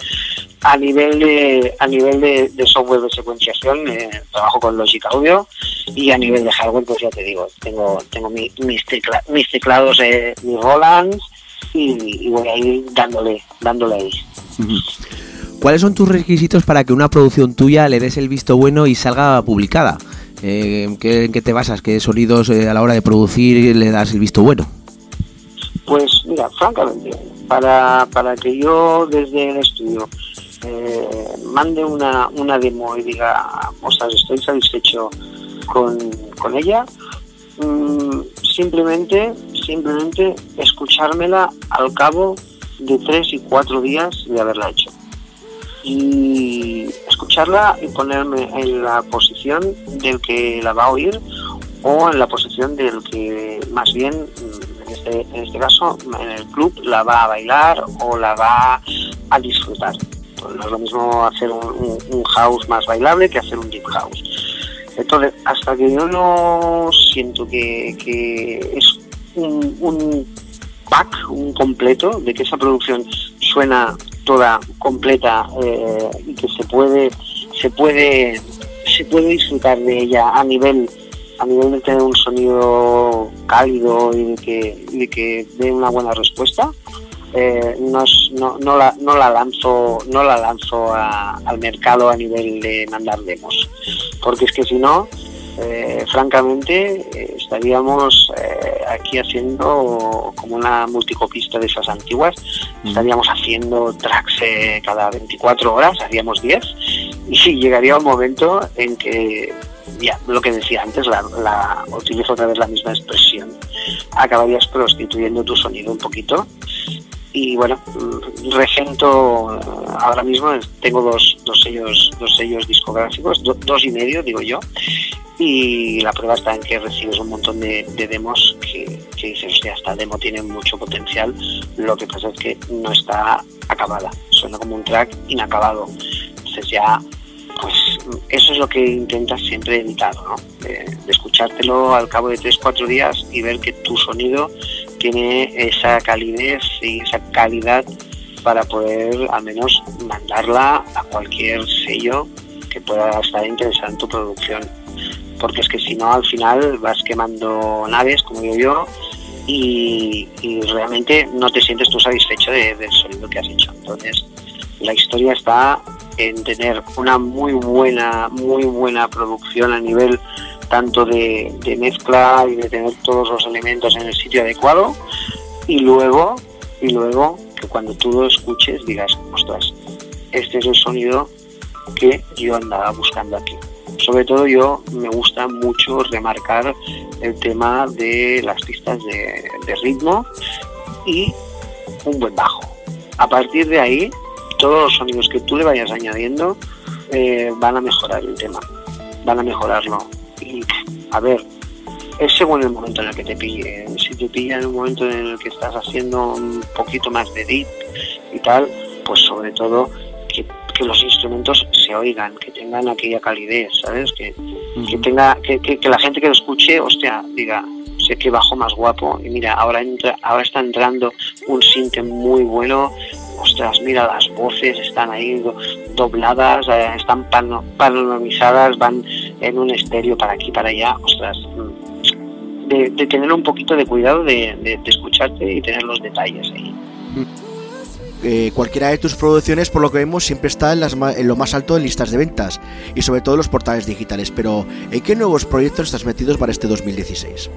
a nivel de a nivel de, software de secuenciación eh, trabajo con Logic Audio y a nivel de hardware pues ya te digo tengo tengo mi- mis tecla- mis teclados eh, mis Roland y, y voy a ir dándole dándole ahí ¿Cuáles son tus requisitos para que una producción tuya le des el visto bueno y salga publicada? Eh, ¿qué, ¿En qué te basas? ¿Qué sonidos eh, a la hora de producir le das el visto bueno? Pues mira, francamente, para, para que yo desde el estudio eh, mande una, una demo y diga, ostras, estoy satisfecho con, con ella, mm, simplemente, simplemente escuchármela al cabo de tres y cuatro días de haberla hecho. Y escucharla y ponerme en la posición del que la va a oír o en la posición del que más bien, en este, en este caso, en el club la va a bailar o la va a disfrutar. Pues no es lo mismo hacer un, house más bailable que hacer un deep house. Entonces, hasta que yo no siento que, que es un, un pack, un completo, de que esa producción suena toda completa eh, y que se puede, se puede, se puede disfrutar de ella a nivel a nivel de tener un sonido cálido y de que, de que dé una buena respuesta, eh, no, no, no la, no la lanzo, no la lanzo al mercado a nivel de mandar demos. Porque es que si no, eh, francamente, eh, estaríamos eh, aquí haciendo como una multicopista de esas antiguas. Estaríamos haciendo tracks cada 24 horas, haríamos 10, y llegaría un momento en que, ya, lo que decía antes, la, la, utilizo otra vez la misma expresión, acabarías prostituyendo tu sonido un poquito y bueno regento eh, ahora mismo tengo dos, dos sellos dos sellos discográficos do- dos y medio digo yo y la prueba está en que recibes un montón de, de demos que, que dices hostia esta demo tiene mucho potencial lo que pasa es que no está acabada suena como un track inacabado entonces ya pues eso es lo que intentas siempre evitar, ¿no? De escuchártelo al cabo de 3-4 días y ver que tu sonido tiene esa calidez y esa calidad para poder al menos mandarla a cualquier sello que pueda estar interesado en tu producción. Porque es que si no, al final vas quemando naves, como digo yo, y, y realmente no te sientes tú satisfecho de- del sonido que has hecho. Entonces, la historia está en tener una muy buena, muy buena producción a nivel tanto de, de mezcla y de tener todos los elementos en el sitio adecuado y luego, y luego que cuando tú lo escuches digas, ostras, este es el sonido que yo andaba buscando aquí. Sobre todo yo me gusta mucho remarcar el tema de las pistas de, de ritmo y un buen bajo. A partir de ahí, todos los sonidos que tú le vayas añadiendo eh, van a mejorar el tema, van a mejorarlo. Y a ver, es según el momento en el que te pille. Si te pilla en un momento en el que estás haciendo un poquito más de deep y tal, pues sobre todo que, que los instrumentos se oigan, que tengan aquella calidez, ¿sabes? Que, que tenga, que, que- que la gente que lo escuche, hostia, diga, sé que bajo más guapo y mira, ahora entra, ahora está entrando un sinte muy bueno, ostras, mira las voces están ahí do- dobladas, eh, están pano- panoramizadas, van en un estéreo para aquí para allá, ostras, mm, de, de tener un poquito de cuidado de, de- de escucharte y tener los detalles ahí. Eh, cualquiera de tus producciones, por lo que vemos, siempre está en, las en lo más alto de listas de ventas y sobre todo en los portales digitales. Pero, ¿en qué nuevos proyectos estás metidos para este 2016?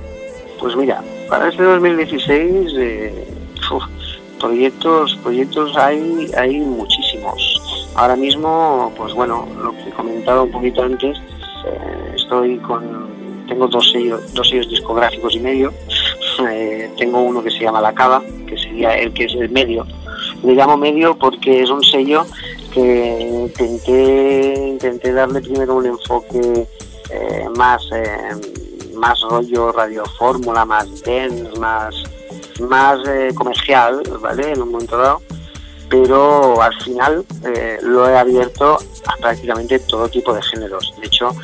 Pues mira, para este 2016 eh, uf, proyectos proyectos hay hay muchísimos. Ahora mismo, pues bueno, lo que he comentado un poquito antes, eh, estoy con tengo dos sellos dos sellos discográficos y medio. Eh, tengo uno que se llama La Cava, que sería el que es el medio. Le llamo medio porque es un sello que intenté intenté darle primero un enfoque eh, más más rollo radiofórmula, más dance, más, más eh, comercial, ¿vale? En un momento dado. Pero al final eh, lo he abierto a prácticamente todo tipo de géneros. De hecho,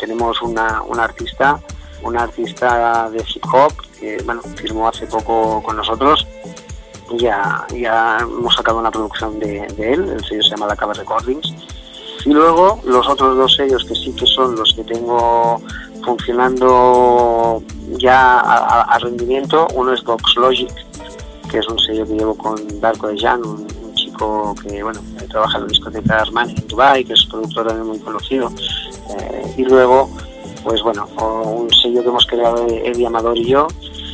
tenemos una, una artista, una artista de hip hop que bueno, firmó hace poco con nosotros. Ya, ya hemos sacado una producción de, él, el sello se llama La Cava Recordings. Y luego los otros dos sellos que sí que son los que tengo funcionando ya a, rendimiento, uno es Vox Logic, que es un sello que llevo con Darko de Jan, un, chico que bueno trabaja en la discoteca Armani en Dubai, que es productor también muy conocido. Eh, y luego pues bueno, un sello que hemos creado Eddie Amador y yo,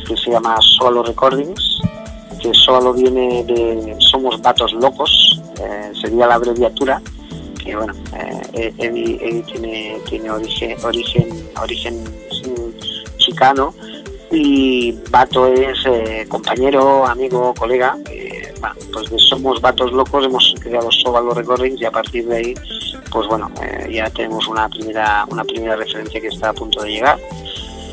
que se llama Solo Recordings, que solo viene de Somos Vatos Locos, eh, sería la abreviatura, que bueno, eh, Eddie, tiene, tiene origen, origen, origen chicano y Vato es eh, compañero, amigo, colega. bueno, pues Somos Vatos Locos hemos creado Solo Recordings y a partir de ahí pues bueno, eh, ya tenemos una primera, una primera referencia que está a punto de llegar.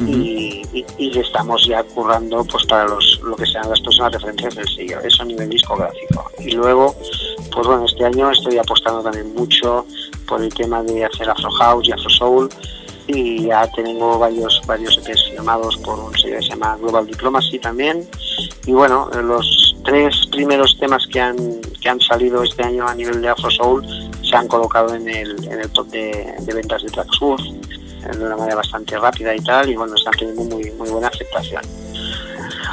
Y, y, estamos ya currando pues para los, lo que sean las próximas referencias del sello, eso a nivel discográfico. Y luego, pues bueno, este año estoy apostando también mucho por el tema de hacer Afro House y Afro Soul. Y ya tengo varios varios EPs firmados por un sello que se llama Global Diplomacy también. Y bueno los tres primeros temas que han que han salido este año a nivel de Afro Soul se han colocado en el, en el top de, ventas de Tracksurf de una manera bastante rápida y tal, y bueno, están teniendo muy, muy buena aceptación.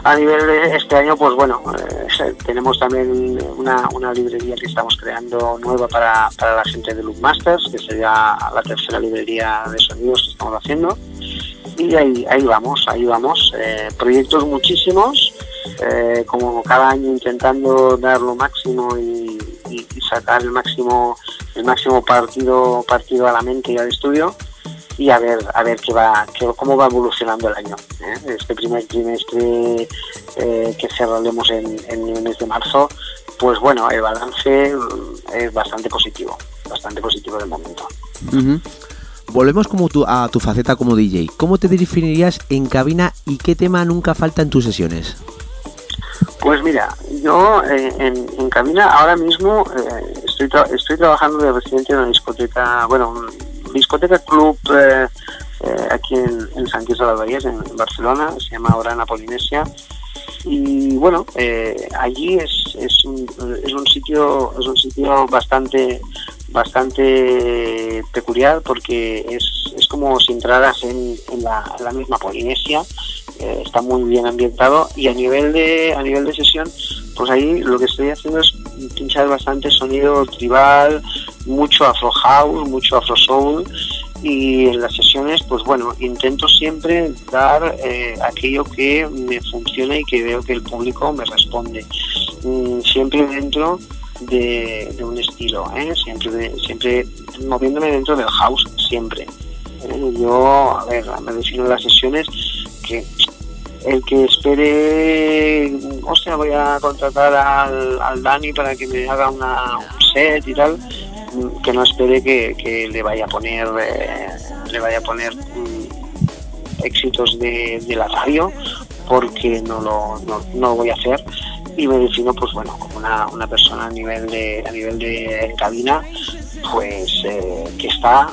A nivel de este año, pues bueno, eh, tenemos también una, librería que estamos creando nueva para, para la gente de Loop Masters, que sería la tercera librería de sonidos que estamos haciendo. Y ahí, ahí vamos, ahí vamos. Eh, proyectos muchísimos, eh, como cada año intentando dar lo máximo y, y, sacar el máximo el máximo partido partido a la mente y al estudio y a ver a ver qué va qué, cómo va evolucionando el año ¿eh? este primer trimestre eh, que cerraremos en, en, el mes de marzo pues bueno el balance es bastante positivo bastante positivo de momento Volvemos como tu, a tu faceta como DJ. ¿Cómo te definirías en cabina y qué tema nunca falta en tus sesiones? Pues mira, yo eh, en, cabina ahora mismo estoy, estoy trabajando de residente en una discoteca, bueno, discoteca club eh, aquí en, San Quirze de las Bahías, en, Barcelona, se llama Orana Polinesia. Y bueno, allí es, es, un, es, un sitio, es un sitio bastante bastante peculiar porque es, es como si entraras en, la, la misma Polinesia eh, está muy bien ambientado y a nivel de a nivel de sesión pues ahí lo que estoy haciendo es pinchar bastante sonido tribal mucho afro house mucho afro soul y en las sesiones pues bueno intento siempre dar eh, aquello que me funciona y que veo que el público me responde mm, siempre dentro de, un estilo ¿eh? siempre siempre moviéndome dentro del house siempre yo a ver me defino las sesiones que el que espere, hostia, voy a contratar al, al Dani para que me haga una, un set y tal, que no espere que, le vaya a poner, eh, le vaya a poner mm, éxitos de, la radio, porque no lo, no, voy a hacer y me defino pues bueno como una, una persona a nivel de a nivel de cabina pues eh, que está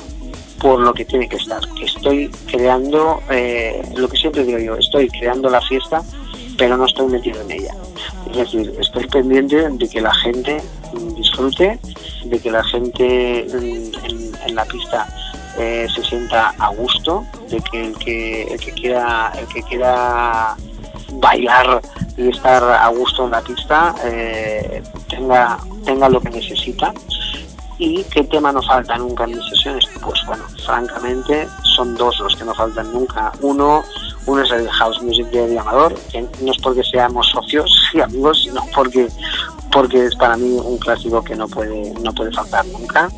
por lo que tiene que estar. Que estoy creando, eh, lo que siempre digo yo, estoy creando la fiesta, pero no estoy metido en ella. Es decir, estoy pendiente de que la gente disfrute, de que la gente en, la pista eh, se sienta a gusto, de que el que, el que quiera, el que quiera bailar y estar a gusto en la pista eh, tenga, tenga lo que necesita ¿Y qué tema no falta nunca en mis sesiones? Pues bueno, francamente son dos los que no faltan nunca. Uno, uno es el House Music de Amador, que no es porque seamos socios y amigos, sino porque, porque es para mí un clásico que no puede, no puede faltar nunca.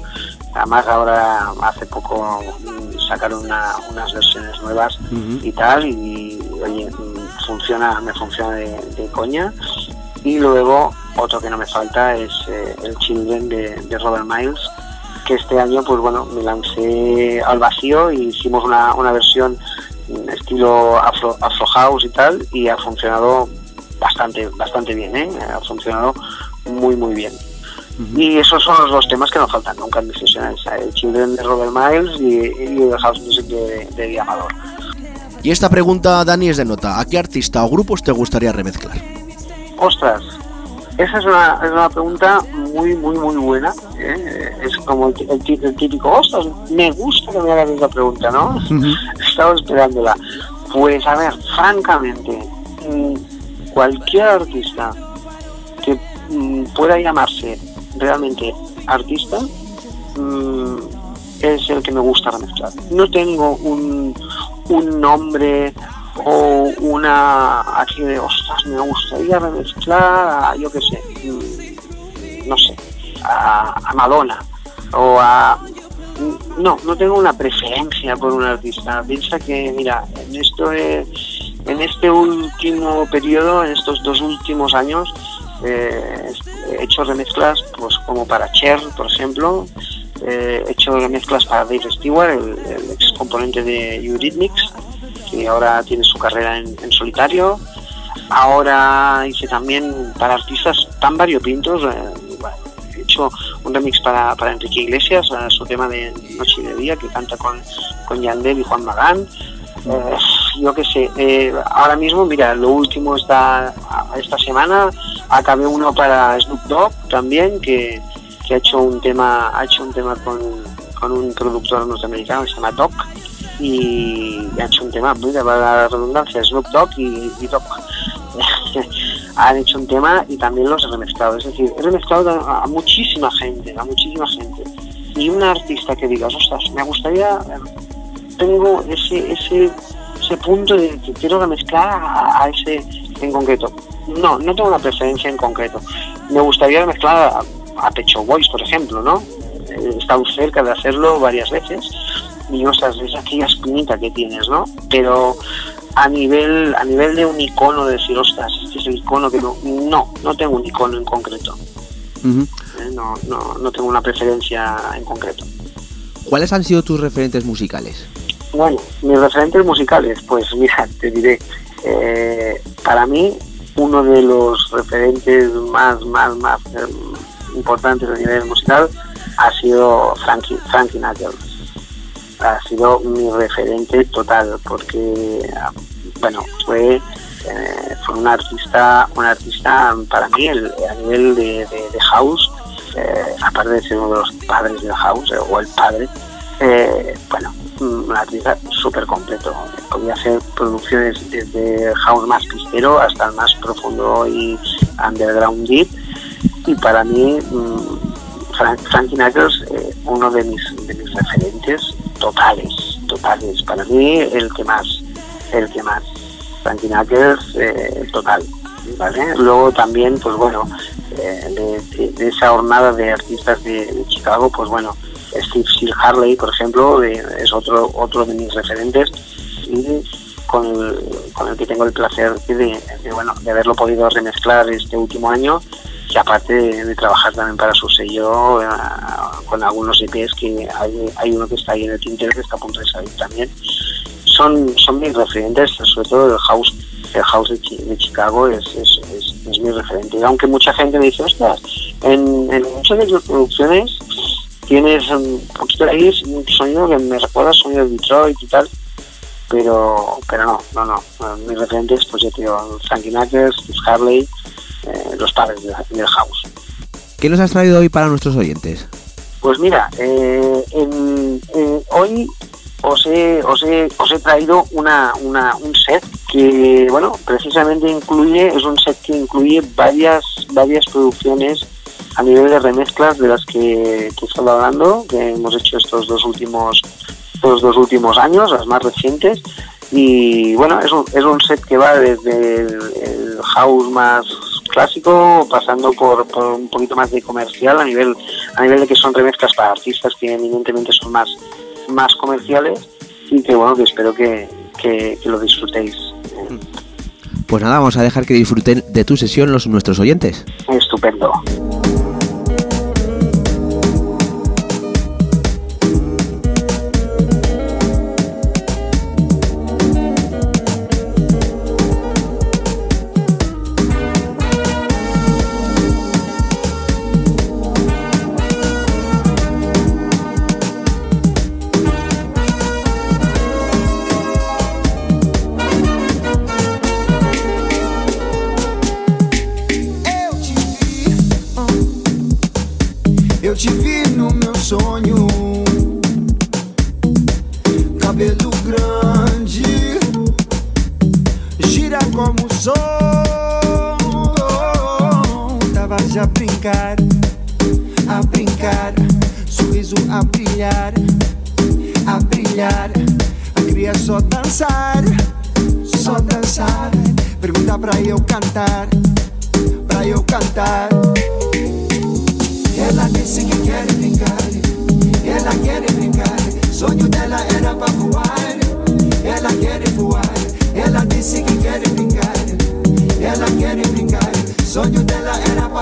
Además ahora hace poco mm, sacaron unas versiones nuevas y tal, y oye, funciona, me funciona de, de coña. Y luego otro que no me falta es eh, el Children de, Robert Miles, que este año pues bueno me lancé al vacío y hicimos una, una versión estilo afro, afro house y tal y ha funcionado bastante bastante bien ¿eh? ha funcionado muy muy bien. Y esos son los dos temas que nos faltan nunca en mis sesiones el Children de Robert Miles y, el House Music de, de Amador. Y esta pregunta Dani es de nota. ¿a qué artista o grupos te gustaría remezclar? ostras esa es una, es una pregunta muy, muy, muy buena. ¿eh? Es como el, el, típico, ostras, me gusta que me hagas esa pregunta, ¿no? Estaba esperándola. Pues a ver, francamente, mm, cualquier artista que mm, pueda llamarse realmente artista, mm, es el que me gusta remezclar. No tengo un, un nombre o una aquí de ostras me gustaría remezclar a yo qué sé mm, no sé a, Madonna o a no no tengo una preferencia por un artista. Piensa que mira en esto he- en este último periodo en estos dos últimos años eh, he hecho remezclas pues como para Cher por ejemplo. Eh, he hecho remezclas para Dave Stewart el, el ex componente de Eurythmics que ahora tiene su carrera en, solitario. Ahora hice también para artistas tan variopintos. eh, he hecho un remix para, para Enrique Iglesias, a su tema de Noche y de Día, que canta con, con Yandel y Juan Magán. Eh, yo qué sé, eh, ahora mismo, mira, lo último esta, esta semana acabé uno para Snoop Dogg también, que, que ha hecho un tema, ha hecho un tema con, con un productor norteamericano que se llama Doc y ha hecho un tema, mira, para la redundancia, Snoop Dogg y, y. Han hecho un tema y también los he remezclado. Es decir, he remezclado a, muchísima gente, a muchísima gente. Y un artista que digas, ostras, me gustaría, eh, tengo ese, ese, ese punto de que quiero remezclar a, ese en concreto. No, no tengo una preferencia en concreto. Me gustaría remezclar a, a Pecho Boys, por ejemplo, ¿no? He estado cerca de hacerlo varias veces y ostras, es aquella espinita que tienes, ¿no? Pero a nivel a nivel de un icono, de decir, ostras, este es el icono que no, no, no tengo un icono en concreto. ¿eh? no, no, no tengo una preferencia en concreto. ¿Cuáles han sido tus referentes musicales? Bueno, mis referentes musicales, pues mira, te diré, eh, para mí uno de los referentes más, más, más eh, importantes a nivel musical ha sido Frankie, Frankie Knuckles. Ha sido mi referente total porque, ah, bueno, fue, eh, fue un artista, un artista para mí a nivel de, house, eh, aparte de ser uno de los padres del house eh, o el padre, bueno, un artista súper completo. Podía hacer producciones desde el house más pistero hasta el más profundo y underground deep. Y para mí, mm, Frank, Frankie Knuckles, eh, uno de mis, de mis referentes totales, totales. Para mí, el que más, el que más. Frankie Knuckles, eh, total. ¿vale? Luego también, pues bueno, eh, de, esa jornada de artistas de, Chicago, pues bueno, Steve Seal Harley, por ejemplo, es otro otro de mis referentes y con el, con el que tengo el placer de, bueno, de haberlo podido remezclar este último año y aparte de, trabajar también para su sello eh, con algunos EPs que hay, hay uno que está ahí en el tintero que está a punto de salir también. Son son mis referentes sobre todo el house el house de, Chi- de Chicago es, es, es, es mi referente. Aunque mucha gente me dice ostras en, muchas de tus producciones tienes un poquito ahí un sonido que me recuerda al sonido de Detroit y tal pero pero no no no. Mis referentes pues yo te digo Frankie Knuckles Harley eh, los padres del, del house ¿Qué nos has traído hoy para nuestros oyentes? Pues mira, eh, en- en- hoy os he, os he, os he traído una, una- un set que, bueno, precisamente incluye, es un set que incluye varias, varias producciones a nivel de remezclas de las que, que he estado hablando, que hemos hecho estos dos últimos, estos dos últimos años, las más recientes. Y bueno, es un, es un set que va desde el, el house más clásico, pasando por, por un poquito más de comercial a nivel, a nivel de que son remezclas para artistas que eminentemente son más, más comerciales y que bueno, que espero que, que- que lo disfrutéis. Pues nada, vamos a dejar que disfruten de tu sesión los nuestros oyentes. Estupendo. som. já a brincar, a brincar, sorriso a brilhar, a brilhar. A queria só dançar, só dançar. Pergunta pra eu cantar, pra eu cantar. Ela disse que quer brincar, ela quer brincar. Sonho dela era pra voar, ela quer voar. Ela disse que quer brincar. la quiere brincar. Soy de la era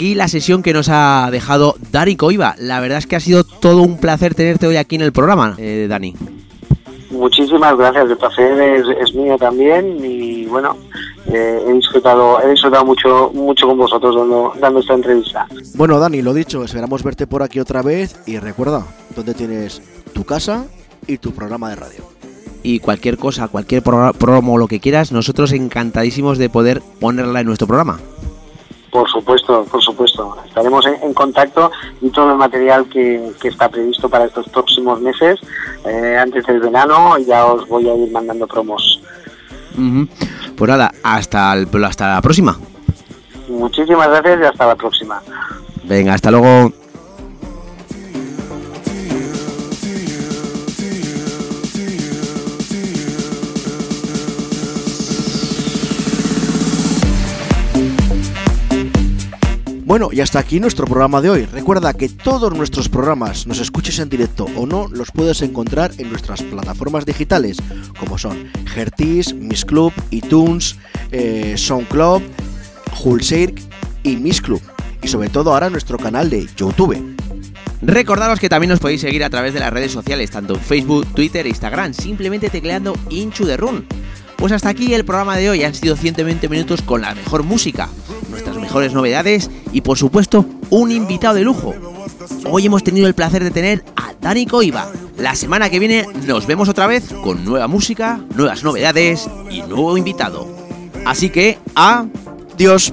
aquí la sesión que nos ha dejado Dani Coiva. La verdad es que ha sido todo un placer tenerte hoy aquí en el programa, eh, Dani. Muchísimas gracias, el placer es, es mío también y bueno, eh, he disfrutado, he disfrutado mucho, mucho con vosotros dando, dando esta entrevista. Bueno, Dani, lo dicho, esperamos verte por aquí otra vez y recuerda, dónde tienes tu casa y tu programa de radio. Y cualquier cosa, cualquier pro- promo, lo que quieras, nosotros encantadísimos de poder ponerla en nuestro programa. Por supuesto, por supuesto. Estaremos en, en contacto y todo el material que, que está previsto para estos próximos meses, eh, antes del verano, ya os voy a ir mandando promos. Ujú. Pues nada, hasta, el- hasta la próxima. Muchísimas gracias y hasta la próxima. Venga, hasta luego. Bueno, y hasta aquí nuestro programa de hoy. Recuerda que todos nuestros programas, nos escuches en directo o no, los puedes encontrar en nuestras plataformas digitales, como son Hertis, Miss Club, iTunes, eh, SoundCloud, Hulsirk y Miss Club. Y sobre todo ahora nuestro canal de YouTube. Recordaros que también nos podéis seguir a través de las redes sociales, tanto en Facebook, Twitter e Instagram, simplemente tecleando Inchu de Run. Pues hasta aquí el programa de hoy, han sido 120 minutos con la mejor música, nuestras mejores novedades y por supuesto un invitado de lujo. Hoy hemos tenido el placer de tener a Dani Coiva. La semana que viene nos vemos otra vez con nueva música, nuevas novedades y nuevo invitado. Así que, adiós.